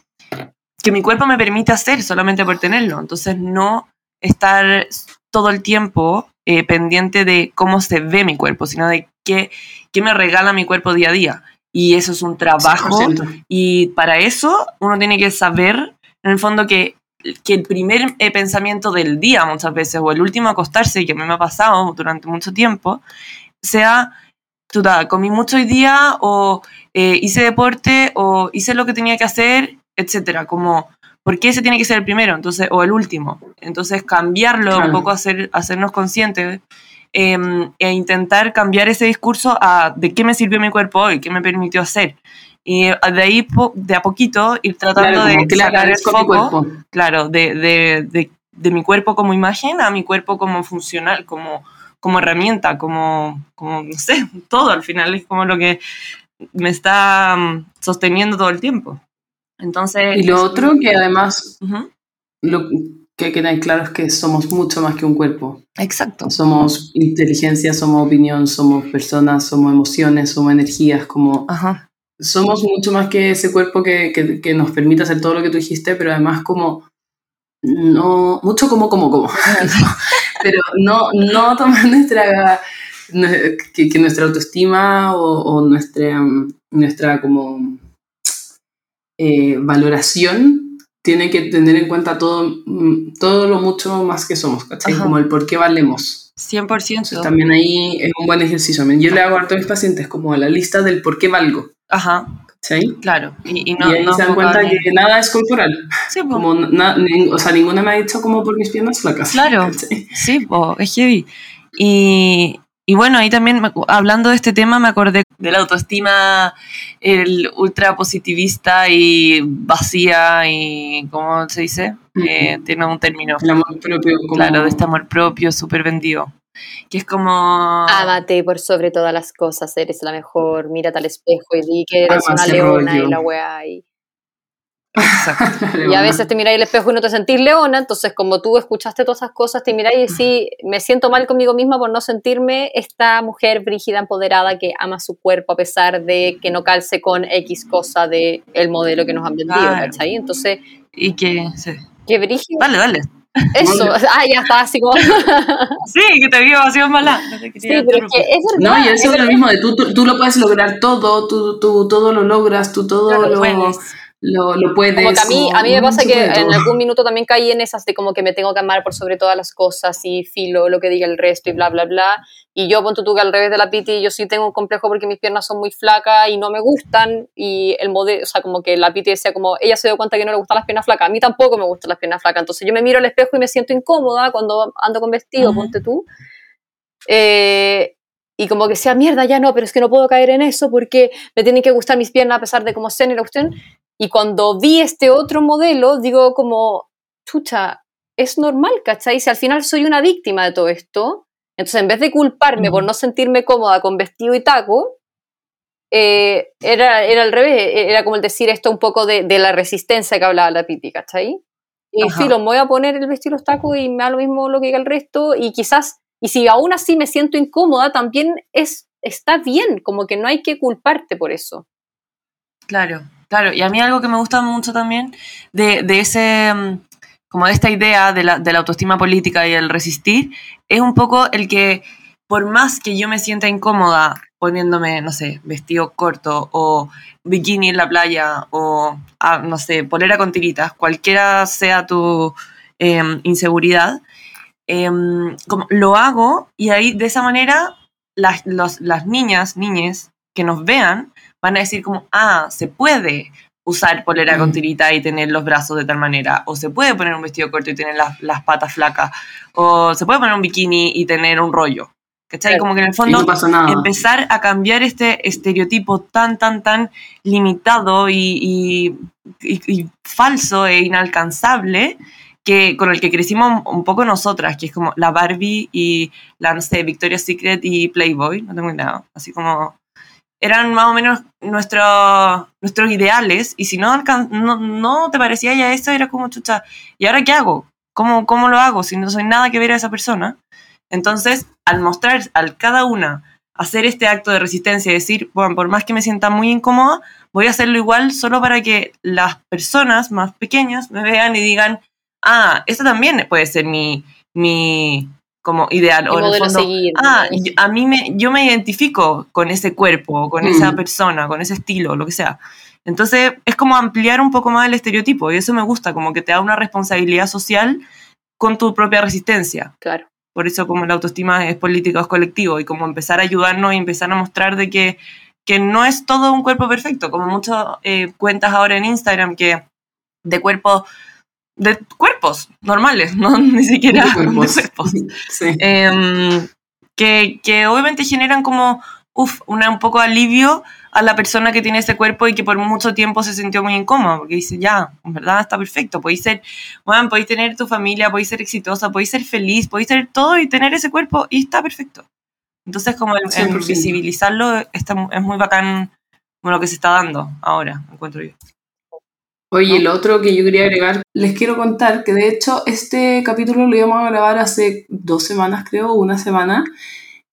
[SPEAKER 2] que mi cuerpo me permite hacer solamente por tenerlo. Entonces no estar todo el tiempo eh, pendiente de cómo se ve mi cuerpo, sino de qué, qué me regala mi cuerpo día a día. Y eso es un trabajo. Y para eso uno tiene que saber, en el fondo, que que el primer eh, pensamiento del día muchas veces, o el último acostarse, que a mí me ha pasado durante mucho tiempo, sea, comí mucho hoy día, o eh, hice deporte, o hice lo que tenía que hacer, etcétera, como, ¿por qué ese tiene que ser el primero? Entonces, o el último. Entonces, cambiarlo un poco, hacer, hacernos conscientes em, e intentar cambiar ese discurso a de qué me sirvió mi cuerpo hoy, qué me permitió hacer. Y de ahí, de a poquito, ir tratando de sacar el foco, claro, de, de, de, de, mi cuerpo como imagen a mi cuerpo como funcional, como, como herramienta, como, como, no sé, todo al final es como lo que me está mm, sosteniendo todo el tiempo. Entonces...
[SPEAKER 4] Y lo otro que además, lo que hay que tener claro es que somos mucho más que un cuerpo.
[SPEAKER 2] Exacto.
[SPEAKER 4] Somos inteligencia, somos opinión, somos personas, somos emociones, somos energías, como...
[SPEAKER 2] Ajá
[SPEAKER 4] somos mucho más que ese cuerpo que, que, nos permite hacer todo lo que tú dijiste, pero además como no mucho como como como. Pero no no tomar nuestra que, que nuestra autoestima o, o nuestra nuestra como eh, valoración tiene que tener en cuenta todo todo lo mucho más que somos ¿cachai? como el por qué valemos.
[SPEAKER 2] 100%
[SPEAKER 4] también ahí es un buen ejercicio. Yo le hago a todos mis pacientes como la lista del por qué valgo
[SPEAKER 2] Ajá.
[SPEAKER 4] ¿Sí?
[SPEAKER 2] Claro.
[SPEAKER 4] Y, no, ahí se dan cuenta que nada es corporal. Sí, Como o sea, ninguna me ha dicho como por mis piernas flacas.
[SPEAKER 2] Claro. Sí, es heavy. Y, y bueno, ahí también, hablando de este tema, me acordé de la autoestima, el ultra positivista y vacía y, ¿cómo se dice? Eh, tiene un término.
[SPEAKER 4] El amor propio.
[SPEAKER 2] Claro, de este amor propio súper vendido que es como...
[SPEAKER 1] Ámate por sobre todas las cosas, eres la mejor, mírate al espejo y di que eres una leona y la weá y... y a veces te miráis al espejo y no te sentís leona, entonces como tú escuchaste todas esas cosas, te miráis y decís, me siento mal conmigo misma por no sentirme esta mujer brígida, empoderada, que ama su cuerpo a pesar de que no calce con X cosa del el modelo que nos han vendido, ¿cachai? Entonces...
[SPEAKER 2] Y que... Sí. Dale, dale.
[SPEAKER 1] Eso, ah, ya está, así como.
[SPEAKER 2] sí, que te digo así mala. No, sí,
[SPEAKER 1] pero es que es
[SPEAKER 4] verdad, No, y eso es, lo mismo, de tú, tú, tú, lo puedes lograr todo, tú, tú todo lo logras, tú todo lo. lo lo, lo puedes.
[SPEAKER 1] Como que a mí, a mí me pasa que en algún minuto también caí en esas de como que me tengo que amar por sobre todas las cosas y filo lo que diga el resto y bla, bla, bla. Y yo, ponto tú que al revés de la Piti, yo sí tengo un complejo porque mis piernas son muy flacas y no me gustan. Y el modelo, o sea, como que la Piti decía como, ella se dio cuenta que no le gustan las piernas flacas. A mí tampoco me gustan las piernas flacas. Entonces yo me miro al espejo y me siento incómoda cuando ando con vestido, ponte tú. Eh, y como que sea mierda, ya no, pero es que no puedo caer en eso porque me tienen que gustar mis piernas a pesar de cómo sean y la cuestión. Y cuando vi este otro modelo, digo como, chucha, es normal, ¿cachai? Si al final soy una víctima de todo esto, entonces en vez de culparme por no sentirme cómoda con vestido y taco, eh, era, era al revés, era como el decir esto un poco de, de la resistencia que hablaba la Piti, ¿cachai? Y sí, lo voy a poner el vestido y los tacos y me da lo mismo lo que diga el resto y quizás y si aún así me siento incómoda, también es, está bien, como que no hay que culparte por eso.
[SPEAKER 2] Claro, claro. Y a mí algo que me gusta mucho también de, de ese, mm, como esta idea de la, de la autoestima política y el resistir, es un poco el que por más que yo me sienta incómoda poniéndome, no sé, vestido corto o bikini en la playa o, ah, no sé, polera con tiritas, cualquiera sea tu em, inseguridad, Em, como, lo hago y ahí de esa manera las, las niñas, niñes que nos vean van a decir como, ah, se puede usar polera con mm. tirita y tener los brazos de tal manera, o se puede poner un vestido corto y tener las, las patas flacas, o se puede poner un bikini y tener un rollo. ¿Cachai? Como que en el fondo empezar a cambiar este estereotipo tan, tan, tan limitado y, y, y falso e inalcanzable que, con el que crecimos un poco nosotras, que es como la Barbie y la, no sé, Victoria's Secret y Playboy, no tengo idea, así como eran más o menos nuestros nuestros ideales y si no, no, no te parecía ya eso, era como chucha, ¿y ahora qué hago? ¿Cómo, ¿Cómo lo hago si no soy nada que ver a esa persona? Entonces, al mostrar al cada una hacer este acto de resistencia y decir, bueno, por más que me sienta muy incómoda, voy a hacerlo igual solo para que las personas más pequeñas me vean y digan, ah, esta también puede ser mi, mi como ideal. o en el fondo, ah, a mí me, yo me identifico con ese cuerpo, con esa mm. persona, con ese estilo, lo que sea. Entonces es como ampliar un poco más el estereotipo y eso me gusta, como que te da una responsabilidad social con tu propia resistencia.
[SPEAKER 1] Claro.
[SPEAKER 2] Por eso como la autoestima es política, es colectivo y como empezar a ayudarnos y empezar a mostrar de que, que no es todo un cuerpo perfecto, como muchas eh, cuentas ahora en Instagram que de cuerpo de cuerpos normales, no ni siquiera de cuerpos, em, que, que, obviamente generan como uf, una, un poco de alivio a la persona que tiene ese cuerpo y que por mucho tiempo se sintió muy incómoda, porque dice, ya, en verdad está perfecto, podéis ser, bueno, podéis tener tu familia, podéis ser exitosa, podéis ser feliz, podéis ser todo y tener ese cuerpo y está perfecto. Entonces, como el, visibilizarlo está, es muy bacán lo que se está dando ahora, encuentro yo.
[SPEAKER 4] Oye, el otro que yo quería agregar, les quiero contar que de hecho este capítulo lo íbamos a grabar hace dos semanas, creo, una semana,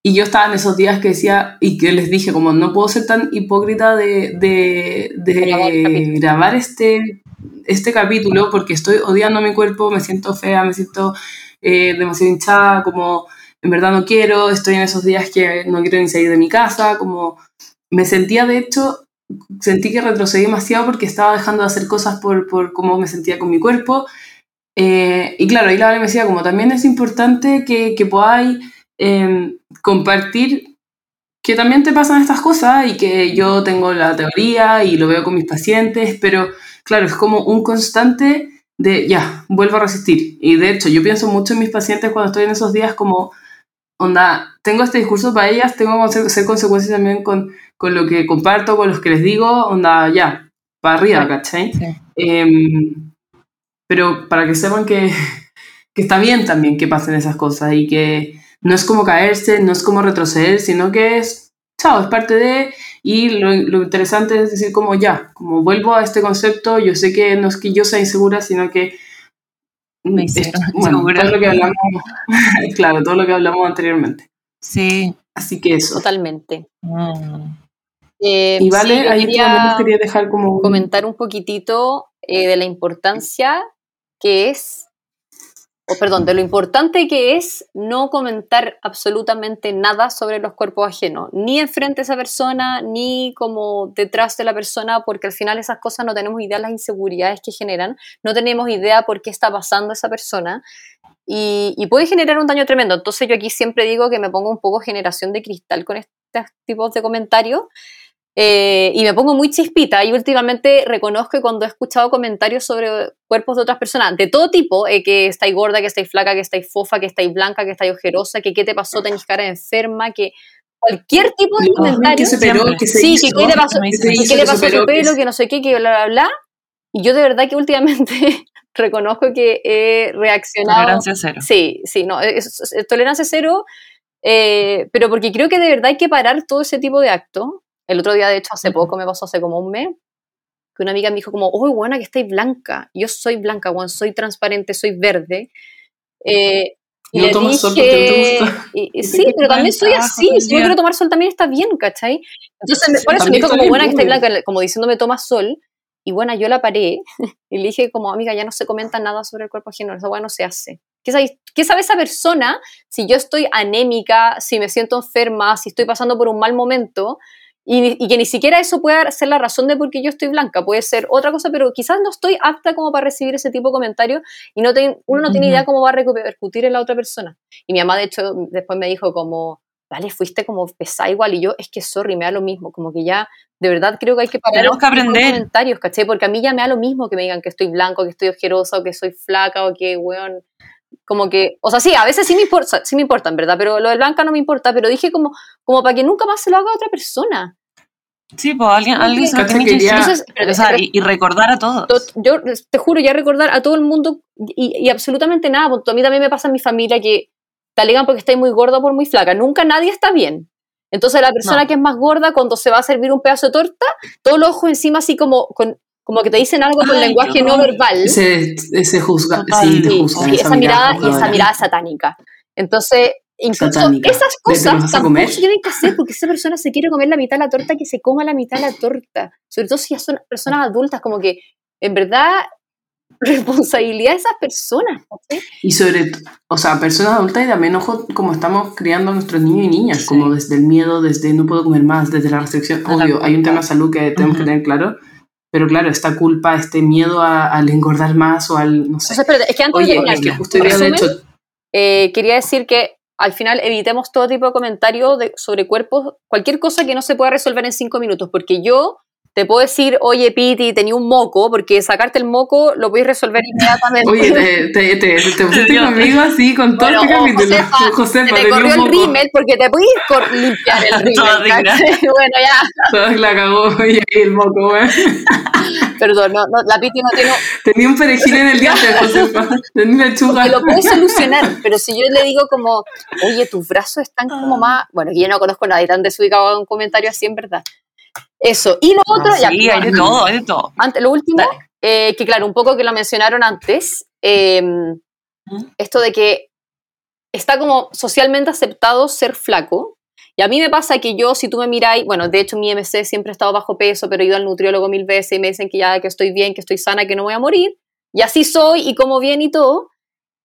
[SPEAKER 4] y yo estaba en esos días que decía, y que les dije, como no puedo ser tan hipócrita de, de, de grabar este, este capítulo porque estoy odiando mi cuerpo, me siento fea, me siento eh, demasiado hinchada, como en verdad no quiero, estoy en esos días que no quiero ni salir de mi casa, como me sentía de hecho sentí que retrocedí demasiado porque estaba dejando de hacer cosas por, por cómo me sentía con mi cuerpo. Eh, y claro, ahí la me decía, como también es importante que, que podáis em, compartir que también te pasan estas cosas y que yo tengo la teoría y lo veo con mis pacientes, pero claro, es como un constante de, ya, vuelvo a resistir. Y de hecho, yo pienso mucho en mis pacientes cuando estoy en esos días como, onda, tengo este discurso para ellas, tengo que hacer consecuencias también con con lo que comparto, con los que les digo, onda, ya, para arriba, ¿cachai? Em, pero para que sepan que, que está bien también que pasen esas cosas y que no es como caerse, no es como retroceder, sino que es, chao, es parte de, y lo, lo, interesante es decir como ya, como vuelvo a este concepto, yo sé que no es que yo sea insegura, sino que...
[SPEAKER 2] Me bueno,
[SPEAKER 4] todo lo que hablamos, claro, todo lo que hablamos anteriormente.
[SPEAKER 2] Sí.
[SPEAKER 4] Así que eso.
[SPEAKER 1] Totalmente.
[SPEAKER 2] Mm.
[SPEAKER 1] Eh,
[SPEAKER 4] y vale, ahí quería, quería dejar como...
[SPEAKER 1] Comentar un poquitito eh, de la importancia que es, o perdón, de lo importante que es no comentar absolutamente nada sobre los cuerpos ajenos, ni enfrente a esa persona, ni como detrás de la persona, porque al final esas cosas no tenemos idea de las inseguridades que generan, no tenemos idea por qué está pasando esa persona. Y, y puede generar un daño tremendo. Entonces yo aquí siempre digo que me pongo un poco generación de cristal con estos tipos de comentarios, eh, y me pongo muy chispita y últimamente reconozco que cuando he escuchado comentarios sobre cuerpos de otras personas, de todo tipo, eh, que estáis gorda, que estáis flaca, que estáis fofa, que estáis blanca, que estáis ojerosa, que qué te pasó, tenéis cara enferma, que cualquier tipo de comentario.
[SPEAKER 4] sí,
[SPEAKER 1] que qué le pasó, que, le pasó a su pelo, que no sé qué, que bla, bla, bla. Y yo de verdad que últimamente reconozco que he reaccionado.
[SPEAKER 2] Tolerancia cero.
[SPEAKER 1] Sí, sí, no, es, tolerancia cero, eh, pero porque creo que de verdad hay que parar todo ese tipo de acto. El otro día, de hecho, hace poco, me pasó hace como un mes, que una amiga me dijo como, uy, buena que estáis blanca. Yo soy blanca, bueno, soy transparente, soy verde. Eh, y, le dije, sol sí, pero también soy así. Si yo quiero tomar sol también está bien, ¿cachai? Entonces, por eso me dijo como buena que estáis blanca, como diciéndome toma sol. Y bueno, yo la paré y le dije como, amiga, ya no se comenta nada sobre el cuerpo ajeno, eso bueno no se hace. ¿Qué sabe, ¿Qué sabe esa persona si yo estoy anémica, si me siento enferma, si estoy pasando por un mal momento? Y, que ni siquiera eso puede ser la razón de por qué yo estoy blanca, puede ser otra cosa, pero quizás no estoy apta como para recibir ese tipo de comentarios y no uno no tiene idea cómo va a repercutir en la otra persona. Y mi mamá, de hecho, después me dijo como, vale, fuiste como pesada igual, y yo, es que sorry, me da lo mismo, como que ya, de verdad creo que hay que
[SPEAKER 2] parar que aprender.
[SPEAKER 1] comentarios, ¿cachai? Porque a mí ya me da lo mismo que me digan que estoy blanco, que estoy ojerosa, o que soy flaca, o que, weón, como que, o sea, sí, a veces sí me importa, sí me importan, ¿verdad? Pero lo de blanca no me importa, pero dije como, como para que nunca más se lo haga a otra persona.
[SPEAKER 2] Sí, pues alguien, alguien se lo tiene que decir. y, recordar a todos.
[SPEAKER 1] Yo te juro, ya recordar a todo el mundo y, absolutamente nada. Porque a mí también me pasa en mi familia que te alegan porque estáis muy gorda o por muy flaca. Nunca nadie está bien. Entonces la persona que es más gorda, cuando se va a servir un pedazo de torta, todos los ojos encima así como, con, como que te dicen algo con lenguaje no, verbal.
[SPEAKER 4] Se, se juzga, sí, te juzga,
[SPEAKER 1] esa, mirada, y esa mirada satánica. Entonces, Incluso esas cosas tampoco se tienen que hacer porque esa persona se quiere comer la mitad de la torta, que se coma la mitad de la torta. Sobre todo si ya son personas adultas, como que en verdad responsabilidad de esas personas.
[SPEAKER 4] Y sobre, o sea, personas adultas y también ojo como estamos criando a nuestros niños y niñas, como desde el miedo, desde no puedo comer más, desde la restricción. Obvio, hay un tema de salud que tenemos que tener claro. Pero claro, esta culpa, este miedo al engordar más o al, no sé.
[SPEAKER 1] O es que antes de que justo eh, quería decir que al final evitemos todo tipo de comentarios sobre cuerpos, cualquier cosa que no se pueda resolver en cinco minutos, porque yo te puedo decir, oye, Piti, tenía un moco, porque sacarte el moco lo podéis resolver inmediatamente.
[SPEAKER 4] Oye, te, te, te, te pusiste conmigo así con todo bueno, el capítulo.
[SPEAKER 1] José, te corrió el rímel porque te podías limpiar el rímel. bueno, ya.
[SPEAKER 4] Todo la cagó y el moco, güey.
[SPEAKER 1] Perdón, no, no, la Piti no tiene...
[SPEAKER 4] Tenía un perejil en el diente, Josefa. Tenía lechuga.
[SPEAKER 1] Que lo puedes solucionar, pero si yo le digo como, oye, tus brazos están como más... Bueno, yo no conozco a nadie tan desubicado en un comentario así, en verdad. Eso. Y lo otro,
[SPEAKER 2] ya. Sí, hay de todo, hay de todo.
[SPEAKER 1] Antes, lo último, eh, que claro, un poco que lo mencionaron antes, em, esto de que está como socialmente aceptado ser flaco. Y a mí me pasa que yo, si tú me miráis, bueno, de hecho mi MC siempre ha estado bajo peso, pero he ido al nutriólogo mil veces y me dicen que ya que estoy bien, que estoy sana, que no voy a morir. Y así soy y como bien y todo.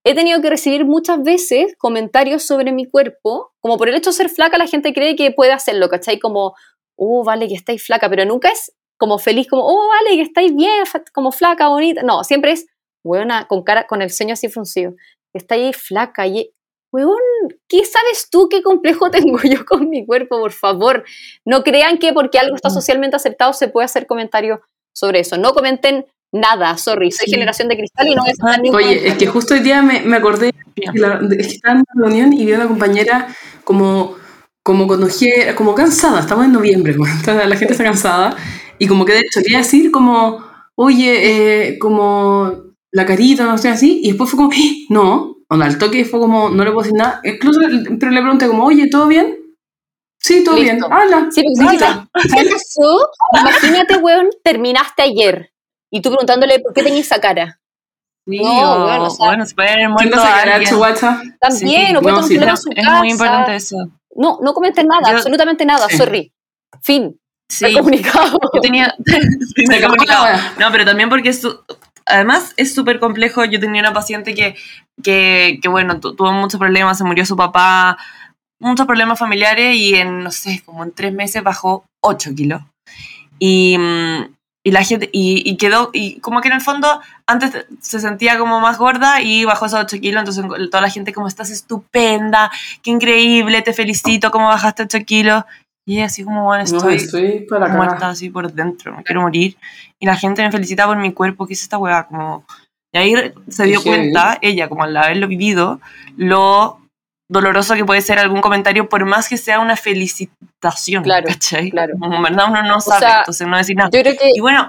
[SPEAKER 1] He tenido que recibir muchas veces comentarios sobre mi cuerpo, como por el hecho de ser flaca la gente cree que puede hacerlo, ¿cachai? Como, oh, vale, que estáis flaca, pero nunca es como feliz, como, oh, vale, que estáis bien, como flaca, bonita. No, siempre es, buena, con cara, con el ceño así fruncido. Estáis flaca y, weón, ¿qué sabes tú qué complejo tengo yo con mi cuerpo? Por favor, no crean que porque algo está socialmente aceptado se puede hacer comentarios sobre eso. No comenten nada, sorry, soy generación de cristal y no es
[SPEAKER 4] nada. Oye, es que justo hoy día me, me acordé que, que estaba en una reunión y vi a una compañera como como cuando como cansada, estamos en noviembre, la gente está cansada, y como que de hecho quería decir como, oye, eh, como la carita, no sé, así, y después fue como, ¡Ah! no, cuando al toque fue como, no le puedo decir nada, incluso, pero le pregunté como, oye, ¿todo bien? Sí, todo bien. ¡Hala!
[SPEAKER 1] Sí, ¿Qué pasó? Imagínate, weón, terminaste ayer, y tú preguntándole, ¿por qué tenías esa cara?
[SPEAKER 2] Sí, no, bueno, o sea, bueno, se puede haber muerto
[SPEAKER 1] También, sí, o puede no, sí, no,
[SPEAKER 2] su Es muy importante eso.
[SPEAKER 1] No, no comenten nada, absolutamente nada, sorry. Fin. Sí. comunicado.
[SPEAKER 2] Yo tenía. comunicado. No, pero también porque es. Además, es súper complejo. Yo tenía una paciente que, que, que bueno, tuvo muchos problemas, se murió su papá, muchos problemas familiares y en, no sé, como en tres meses bajó 8 kilos. Y, mm, y la gente, y, y, quedó, y como que en el fondo antes se sentía como más gorda y bajó esos 8 kilos, entonces toda la gente como estás estupenda, qué increíble, te felicito, cómo bajaste 8 kilos. Y así como, bueno, estoy,
[SPEAKER 4] estoy para
[SPEAKER 2] muerta así por dentro, me quiero morir. Y la gente me felicita por mi cuerpo, ¿qué es esta weá? Como... Y ahí se dio cuenta, ella, como al haberlo vivido, lo doloroso que puede ser algún comentario, por más que sea una felicitación.
[SPEAKER 1] Claro,
[SPEAKER 2] ¿cachai?
[SPEAKER 1] claro.
[SPEAKER 2] Como en verdad uno no sabe,
[SPEAKER 1] sea,
[SPEAKER 2] entonces no decir nada.
[SPEAKER 1] Yo creo que
[SPEAKER 2] Y bueno,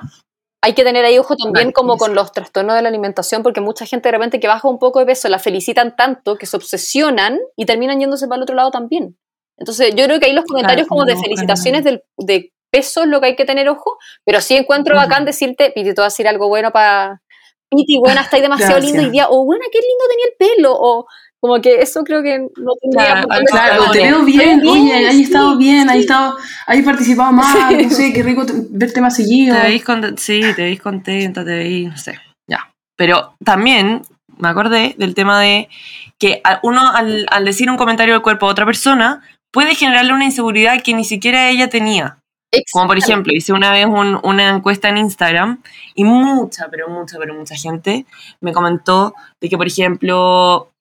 [SPEAKER 1] hay que tener ahí ojo también como con los trastornos de la alimentación, porque mucha gente de repente que baja un poco de peso la felicitan tanto que se obsesionan y terminan yéndose para el otro lado también. Entonces yo creo que ahí los comentarios como de felicitaciones del, de peso es lo que hay que tener ojo, pero sí encuentro
[SPEAKER 2] Ujú.
[SPEAKER 1] bacán decirte, Piti, te voy a decir algo bueno para... Piti, buena, estáis demasiado
[SPEAKER 4] Gracias.
[SPEAKER 1] lindo hoy día, o buena, qué lindo tenía el pelo, o como que eso creo que no tendría
[SPEAKER 2] Claro,
[SPEAKER 1] por qué
[SPEAKER 4] Claro, te veo bien, oye, hay
[SPEAKER 1] sí,
[SPEAKER 4] estado bien, hay
[SPEAKER 1] sí.
[SPEAKER 4] estado, hay participado más, no sé, qué rico te- verte más seguido.
[SPEAKER 2] Te veis contenta, sí, te veis contenta, te veis, no sé, ya. Pero también me acordé del tema de que a- uno al, al decir un comentario del cuerpo a otra persona puede generarle una inseguridad que ni siquiera ella tenía. Como por ejemplo, hice una vez un- una encuesta en Instagram y mucha, pero mucha, pero mucha gente me comentó de que, por ejemplo,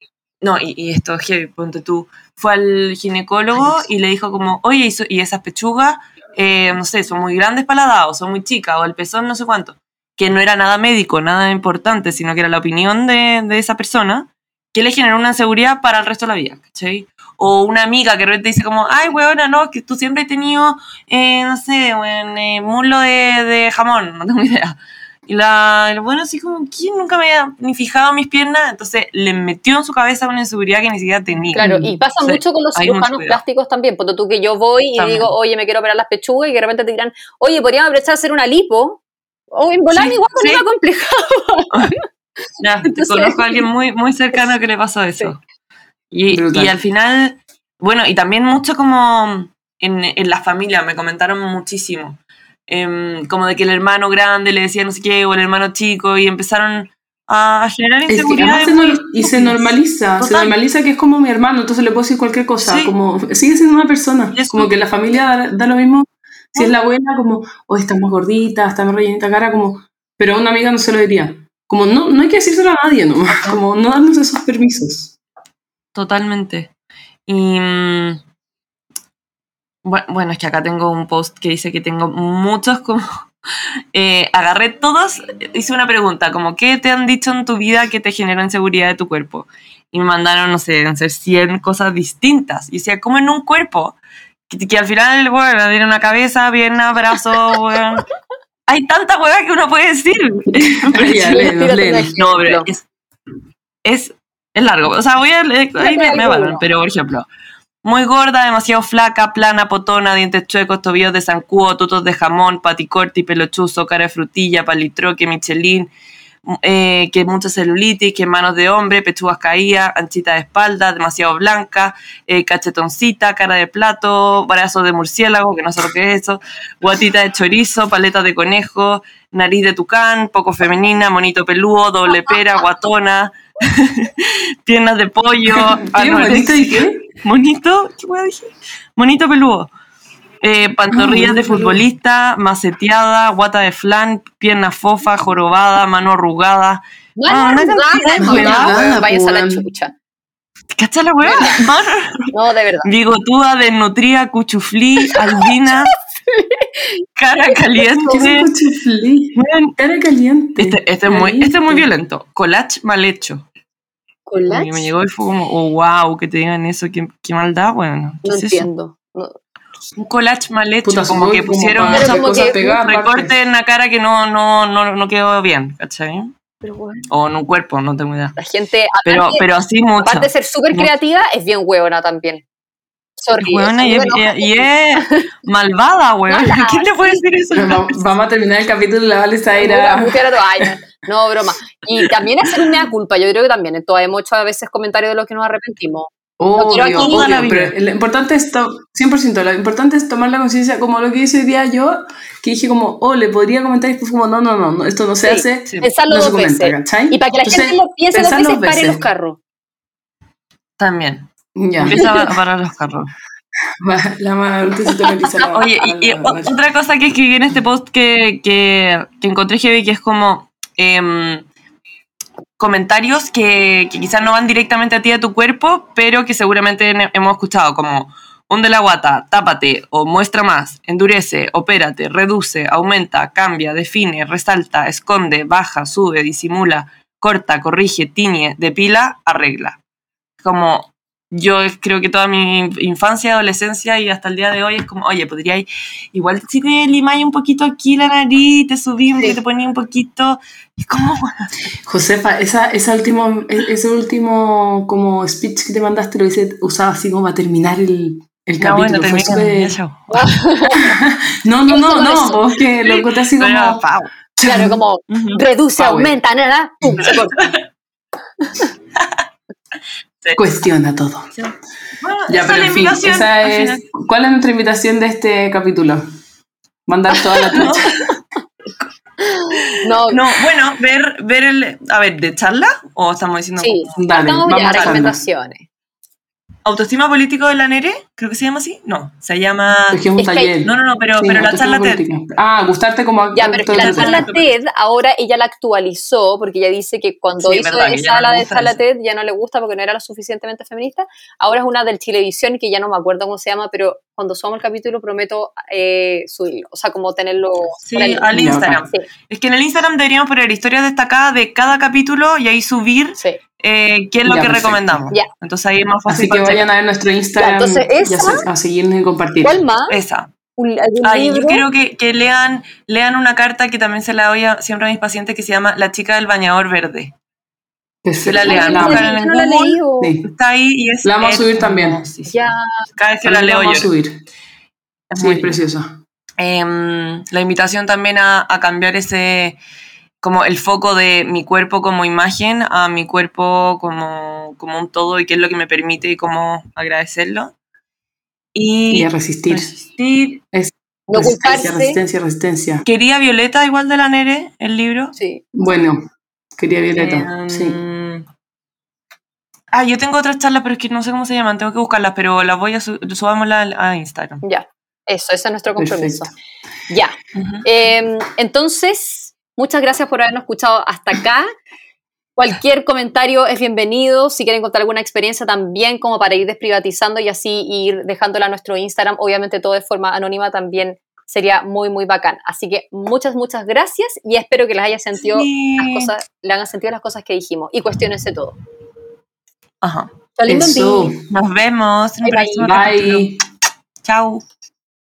[SPEAKER 2] no, y, y esto es heavy, ponte tú, fue al ginecólogo y le dijo como, oye, y, so- y esas pechugas, eh, no sé, son muy grandes para la edad, o son muy chicas, o el pezón no sé cuánto, que no era nada médico, nada importante, sino que era la opinión de, de esa persona, que le generó una inseguridad para el resto de la vida, ¿cachai? O una amiga que de repente dice como, ay, weona, no, que tú siempre has tenido, eh, no sé, weón, eh, muslo de, de jamón, no tengo idea. Y la, el bueno así como, ¿quién nunca me había ni fijado en mis piernas? Entonces le metió en su cabeza una inseguridad que ni siquiera tenía.
[SPEAKER 1] Claro, y pasa
[SPEAKER 2] Sí,
[SPEAKER 1] mucho con los cirujanos plásticos también. Porque tú que yo voy y
[SPEAKER 2] También.
[SPEAKER 1] digo, oye, me quiero operar las pechugas, y de repente te dirán, oye, podríamos aprovechar a hacer una lipo. O en volar
[SPEAKER 2] Sí,
[SPEAKER 1] igual
[SPEAKER 2] sí.
[SPEAKER 1] compleja.
[SPEAKER 2] Ya, te
[SPEAKER 1] Entonces-
[SPEAKER 2] conozco a alguien muy, muy cercano que le pasó eso. Y, y al final, bueno, y también mucho como en, en la familia, me comentaron muchísimo. Em, como de que el hermano grande le decía no sé qué, o el hermano chico, y empezaron a generar
[SPEAKER 4] Es que se y se normaliza, se normaliza que es como mi hermano, entonces le puedo decir cualquier cosa,
[SPEAKER 2] Sí.
[SPEAKER 4] como sigue siendo una persona,
[SPEAKER 2] Y eso-
[SPEAKER 4] como que la familia da, da lo mismo, si es la abuela, como, hoy está más gordita, está más rellenita cara, como, pero a una amiga no se lo diría, como no, no hay que decírselo a nadie nomás, como no darnos esos permisos.
[SPEAKER 2] Totalmente. Y bueno, bueno, es que acá tengo un post que dice que tengo muchos como... eh, agarré todos, hice una pregunta, como ¿qué te han dicho en tu vida que te generó inseguridad de tu cuerpo? Y me mandaron, no sé, deben ser 100 cosas distintas. Y decía, ¿cómo en un cuerpo? Que, que al final, bueno, tiene una cabeza, pierna, brazo, weón. Hay tanta hueá que uno puede decir.
[SPEAKER 4] Ya,
[SPEAKER 2] No, pero es, es, es largo. O sea, voy a ahí me, me pero por ejemplo, muy gorda, demasiado flaca, plana, potona, dientes chuecos, tobillos de zancudo, tutos de jamón, paticorti, pelo chuzo, cara de frutilla, palitroque, michelin, eh, que mucha celulitis, que manos de hombre, pechugas caídas, anchita de espalda, demasiado blanca, eh, cachetoncita, cara de plato, brazos de murciélago, que no sé lo que es eso, guatita de chorizo, paleta de conejo, nariz de tucán, poco femenina, monito peludo, doble pera, guatona, piernas de pollo,
[SPEAKER 4] ¿Qué bonito y qué?
[SPEAKER 2] monito, ¿qué hueá dije? Monito peludo. Eh, pantorrillas
[SPEAKER 4] Ah,
[SPEAKER 2] de futbolista, maceteada, guata de flan, pierna fofa, jorobada, mano arrugada.
[SPEAKER 1] No,
[SPEAKER 2] Ah,
[SPEAKER 1] no,
[SPEAKER 2] hueá.
[SPEAKER 1] vayas a la
[SPEAKER 4] weón.
[SPEAKER 1] chucha.
[SPEAKER 2] ¿Cacha la weá? Mano-
[SPEAKER 1] No, de verdad.
[SPEAKER 2] Bigotuda, desnutrida, cuchuflí, albina, cara
[SPEAKER 4] ¿Qué es
[SPEAKER 2] caliente.
[SPEAKER 4] un cuchuflí?
[SPEAKER 2] Weón,
[SPEAKER 4] Cara caliente.
[SPEAKER 2] Este, este es muy, este es muy violento. Collage mal hecho.
[SPEAKER 1] ¿Collage?
[SPEAKER 2] Y me llegó y fue como, oh, wow, que te digan eso, qué, qué maldad, bueno. ¿qué
[SPEAKER 1] No
[SPEAKER 2] es
[SPEAKER 1] entiendo. No.
[SPEAKER 2] Un collage mal hecho,
[SPEAKER 4] Puta,
[SPEAKER 2] como que pusieron
[SPEAKER 1] como
[SPEAKER 4] cosas pegadas,
[SPEAKER 2] un recorte en la cara que no, no, no, no quedó bien, ¿cachai?
[SPEAKER 1] Pero bueno,
[SPEAKER 2] O en un cuerpo, no tengo idea.
[SPEAKER 1] la gente,
[SPEAKER 2] Pero,
[SPEAKER 1] aparte,
[SPEAKER 2] pero así mucho.
[SPEAKER 1] aparte de ser súper creativa, es bien huevona también. Sorry.
[SPEAKER 2] Y, es, y es malvada, weón. ¿Quién le puede decir eso?
[SPEAKER 4] Vamos a terminar el capítulo y la Vale se va a ir
[SPEAKER 1] no, broma. Y también hacer un mea culpa. Yo creo que también. Todos hemos hecho a veces comentarios de los que nos arrepentimos.
[SPEAKER 4] Obvio,
[SPEAKER 2] la
[SPEAKER 4] pero lo importante es, to- 100%, lo importante es tomar la conciencia, como lo que hice hoy día yo, que dije como, oh, le podría comentar, y después como, no, no, no, no, esto no se
[SPEAKER 1] Sí,
[SPEAKER 4] hace,
[SPEAKER 2] Sí,
[SPEAKER 1] Pensarlo
[SPEAKER 4] no se
[SPEAKER 1] dos
[SPEAKER 4] comenta,
[SPEAKER 1] veces.
[SPEAKER 4] ¿cachai?
[SPEAKER 1] Y para que la
[SPEAKER 4] Entonces,
[SPEAKER 1] gente lo piense dos veces,
[SPEAKER 4] dos
[SPEAKER 1] pare
[SPEAKER 4] veces.
[SPEAKER 1] los carros.
[SPEAKER 2] también.
[SPEAKER 4] Ya,
[SPEAKER 2] Empieza a parar los carros.
[SPEAKER 4] La tonaliza la-
[SPEAKER 2] Oye, y, y
[SPEAKER 4] la- la-
[SPEAKER 2] o- otra cosa que escribí en este post que, que, que encontré heavy, que es como em, comentarios que, que quizás no van directamente a ti, a tu cuerpo, pero que seguramente hemos escuchado, como hunde la guata, tápate, o muestra más, endurece, opérate, reduce, aumenta, cambia, define, resalta, esconde, baja, sube, disimula, corta, corrige, tiñe, depila, arregla. Como yo creo que toda mi infancia, adolescencia y hasta el día de hoy es como, oye, podría ir, igual si te limáis un poquito aquí la nariz, te subí, te ponía un poquito, es como...
[SPEAKER 4] Josefa, esa, esa último, e, ese último como speech que te mandaste lo hice usaba así como a terminar el, el no, capítulo. Bueno, fue super... no, no, no, no, vos que lo conté así como...
[SPEAKER 1] Claro, como reduce, aumenta, nada, pum, se corta.
[SPEAKER 4] Cuestiona todo. ya, pero en fin, esa es, ¿cuál es nuestra invitación de este capítulo? Mandar toda la no.
[SPEAKER 2] no, no, bueno, ver, ver el. A ver, ¿de charla? ¿O estamos diciendo.?
[SPEAKER 1] Sí, Dale, vamos a recomendaciones.
[SPEAKER 2] Autoestima político de la Nere, creo que se llama así. No, se llama.
[SPEAKER 4] Es un taller.
[SPEAKER 2] No, no, no, pero, pero la charla TED.
[SPEAKER 4] Ah, gustarte como
[SPEAKER 1] Ya, pero la charla TED ahora ella la actualizó porque ella dice que cuando hizo esa la de charla TED ya no le gusta porque no era lo suficientemente feminista. Ahora es una del Televisión que ya no me acuerdo cómo se llama, pero cuando subamos el capítulo prometo eh, subirlo. O sea, como tenerlo.
[SPEAKER 2] Sí, al Instagram. Es que en el Instagram deberíamos poner historias destacadas de cada capítulo y ahí subir. Sí eh, qué es lo que recomendamos. Entonces ahí es más fácil.
[SPEAKER 4] Así que vayan a ver nuestro Instagram a seguirnos y compartir.
[SPEAKER 1] ¿Cuál más?
[SPEAKER 2] Esa. Ay, yo quiero que, que, lean, lean una carta que también se la doy siempre a mis pacientes que se llama La chica del bañador verde. Se la lean, la, en
[SPEAKER 1] no
[SPEAKER 2] Google, está ahí y es
[SPEAKER 4] La vamos a subir también.
[SPEAKER 1] Ya.
[SPEAKER 2] Cada vez que la leo
[SPEAKER 4] la vamos a subir. Es muy preciosa.
[SPEAKER 2] Em, la invitación también a, a cambiar ese como el foco de mi cuerpo como imagen a mi cuerpo como, como un todo y qué es lo que me permite y cómo agradecerlo.
[SPEAKER 4] Y, a resistir.
[SPEAKER 2] resistir.
[SPEAKER 4] Es resistencia, resistencia, resistencia.
[SPEAKER 2] Quería Violeta igual de la Nere, el libro.
[SPEAKER 1] Sí.
[SPEAKER 4] Bueno, quería Violeta, em, sí.
[SPEAKER 2] Ah, yo tengo otras charlas, pero es que no sé cómo se llaman, tengo que buscarlas, pero las voy a subámoslas a Instagram.
[SPEAKER 1] Ya, eso, ese es nuestro compromiso. Ya. Em, entonces, Muchas gracias por habernos escuchado hasta acá. Cualquier comentario es bienvenido. Si quieren contar alguna experiencia también, como para ir desprivatizando y así ir dejándola a nuestro Instagram, obviamente todo de forma anónima también sería muy, muy bacán. Así que muchas, muchas gracias y espero que les haya sentido las cosas, le hayan sentido las cosas que dijimos y cuestionense todo.
[SPEAKER 2] Ajá.
[SPEAKER 4] Eso.
[SPEAKER 2] Nos vemos.
[SPEAKER 4] Bye. bye.
[SPEAKER 2] Chao.